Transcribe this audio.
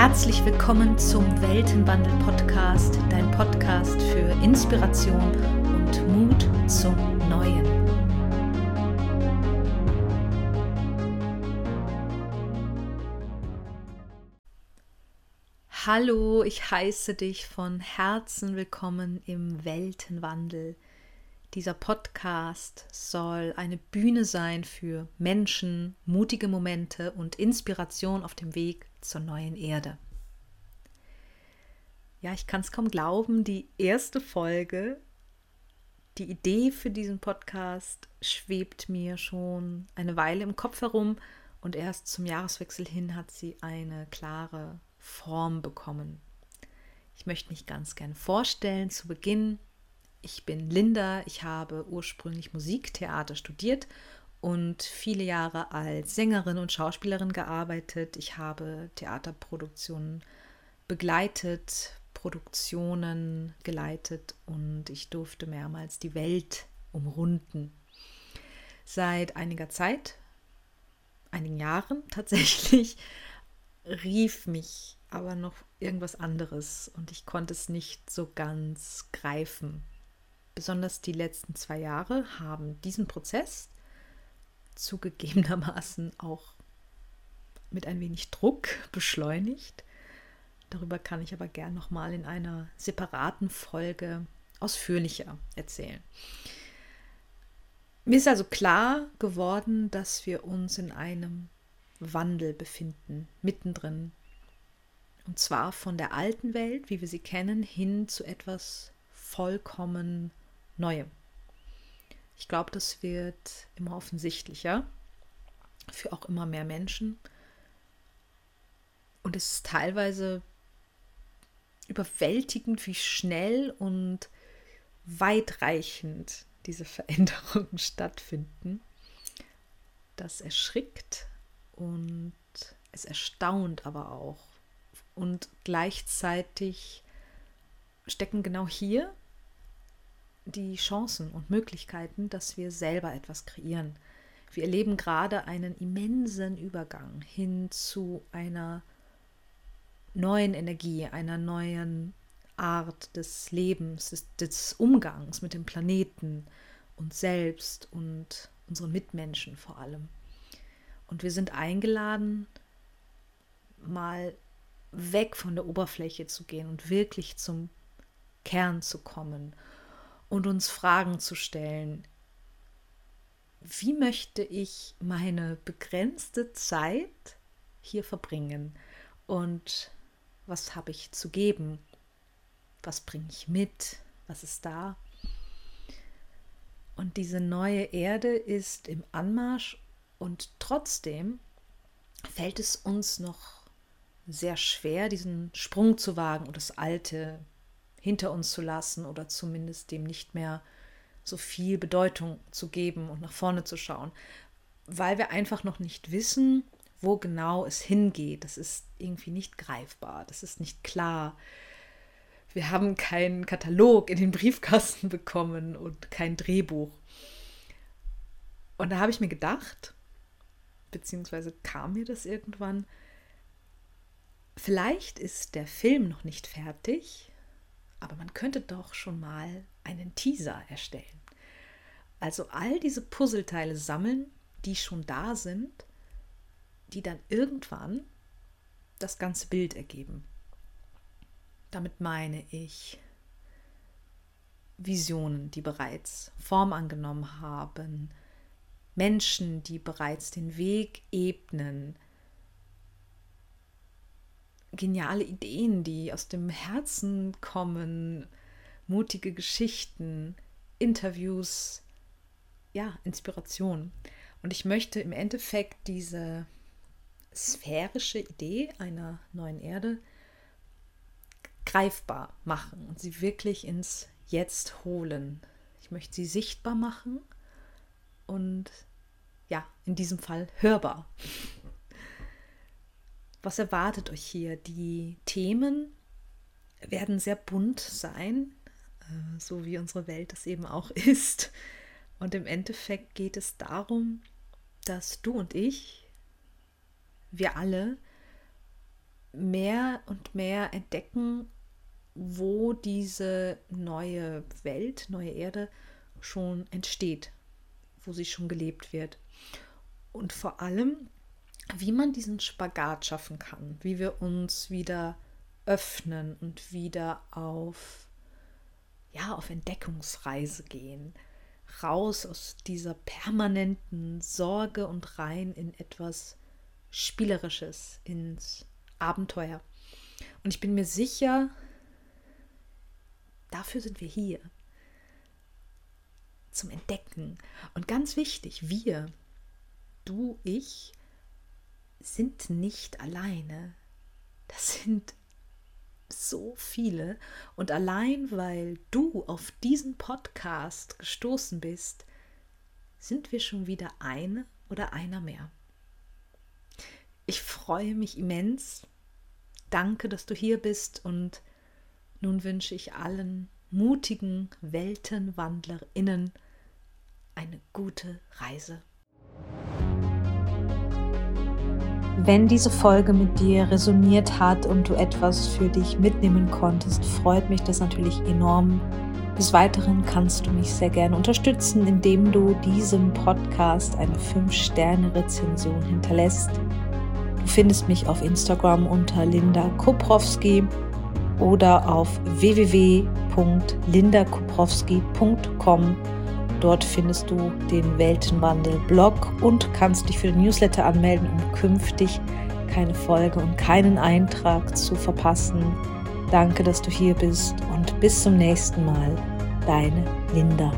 Herzlich willkommen zum Weltenwandel Podcast, dein Podcast für Inspiration und Mut zum Neuen. Hallo, ich heiße dich von Herzen willkommen im Weltenwandel. Dieser Podcast soll eine Bühne sein für Menschen, mutige Momente und Inspiration auf dem Weg zur neuen Erde. Ja, ich kann es kaum glauben, die erste Folge, die Idee für diesen Podcast schwebt mir schon eine Weile im Kopf herum und erst zum Jahreswechsel hin hat sie eine klare Form bekommen. Ich möchte mich ganz gern vorstellen zu Beginn. Ich bin Linda, ich habe ursprünglich Musiktheater studiert und viele Jahre als Sängerin und Schauspielerin gearbeitet. Ich habe Theaterproduktionen begleitet, Produktionen geleitet und ich durfte mehrmals die Welt umrunden. Seit einiger Zeit, einigen Jahren tatsächlich, rief mich aber noch irgendwas anderes und ich konnte es nicht so ganz greifen. Besonders die letzten zwei Jahre haben diesen Prozess zugegebenermaßen auch mit ein wenig Druck beschleunigt. Darüber kann ich aber gern nochmal in einer separaten Folge ausführlicher erzählen. Mir ist also klar geworden, dass wir uns in einem Wandel befinden, mittendrin. Und zwar von der alten Welt, wie wir sie kennen, hin zu etwas vollkommen Neuem. Ich glaube, das wird immer offensichtlicher für auch immer mehr Menschen. Und es ist teilweise überwältigend, wie schnell und weitreichend diese Veränderungen stattfinden. Das erschrickt und es erstaunt aber auch. Und gleichzeitig stecken genau hier die Chancen und Möglichkeiten, dass wir selber etwas kreieren. Wir erleben gerade einen immensen Übergang hin zu einer neuen Energie, einer neuen Art des Lebens, des, des Umgangs mit dem Planeten, uns selbst und unseren Mitmenschen vor allem. Und wir sind eingeladen, mal weg von der Oberfläche zu gehen und wirklich zum Kern zu kommen und uns Fragen zu stellen. Wie möchte ich meine begrenzte Zeit hier verbringen? Und was habe ich zu geben? Was bringe ich mit? Was ist da? Und diese neue Erde ist im Anmarsch und trotzdem fällt es uns noch sehr schwer, diesen Sprung zu wagen und das Alte hinter uns zu lassen oder zumindest dem nicht mehr so viel Bedeutung zu geben und nach vorne zu schauen, weil wir einfach noch nicht wissen, wo genau es hingeht. Das ist irgendwie nicht greifbar, das ist nicht klar. Wir haben keinen Katalog in den Briefkasten bekommen und kein Drehbuch. Und da habe ich mir gedacht, beziehungsweise kam mir das irgendwann, vielleicht ist der Film noch nicht fertig, aber man könnte doch schon mal einen Teaser erstellen. Also all diese Puzzleteile sammeln, die schon da sind, die dann irgendwann das ganze Bild ergeben. Damit meine ich Visionen, die bereits Form angenommen haben, Menschen, die bereits den Weg ebnen, geniale Ideen, die aus dem Herzen kommen, mutige Geschichten, Interviews, ja, Inspiration. Und ich möchte im Endeffekt diese sphärische Idee einer neuen Erde greifbar machen und sie wirklich ins Jetzt holen. Ich möchte sie sichtbar machen und ja, in diesem Fall hörbar. Was erwartet euch hier? Die Themen werden sehr bunt sein, äh, so wie unsere Welt es eben auch ist. Und im Endeffekt geht es darum, dass du und ich, wir alle, mehr und mehr entdecken, wo diese neue Welt, neue Erde schon entsteht, wo sie schon gelebt wird. Und vor allem, wie man diesen Spagat schaffen kann, wie wir uns wieder öffnen und wieder auf ja, auf Entdeckungsreise gehen, raus aus dieser permanenten Sorge und rein in etwas spielerisches, ins Abenteuer. Und ich bin mir sicher, dafür sind wir hier. Zum Entdecken. Und ganz wichtig, wir, du, ich, sind nicht alleine. Das sind so viele. Und allein weil du auf diesen Podcast gestoßen bist, sind wir schon wieder eine oder einer mehr. Ich freue mich immens. Danke, dass du hier bist und nun wünsche ich allen mutigen Weltenwandlerinnen eine gute Reise. Wenn diese Folge mit dir resoniert hat und du etwas für dich mitnehmen konntest, freut mich das natürlich enorm. Des Weiteren kannst du mich sehr gerne unterstützen, indem du diesem Podcast eine 5-Sterne-Rezension hinterlässt. Du findest mich auf Instagram unter Linda Koprowski oder auf www.lindakoprowski.com Dort findest du den Weltenwandel-Blog und kannst dich für den Newsletter anmelden, um künftig keine Folge und keinen Eintrag zu verpassen. Danke, dass du hier bist und bis zum nächsten Mal. Deine Linda.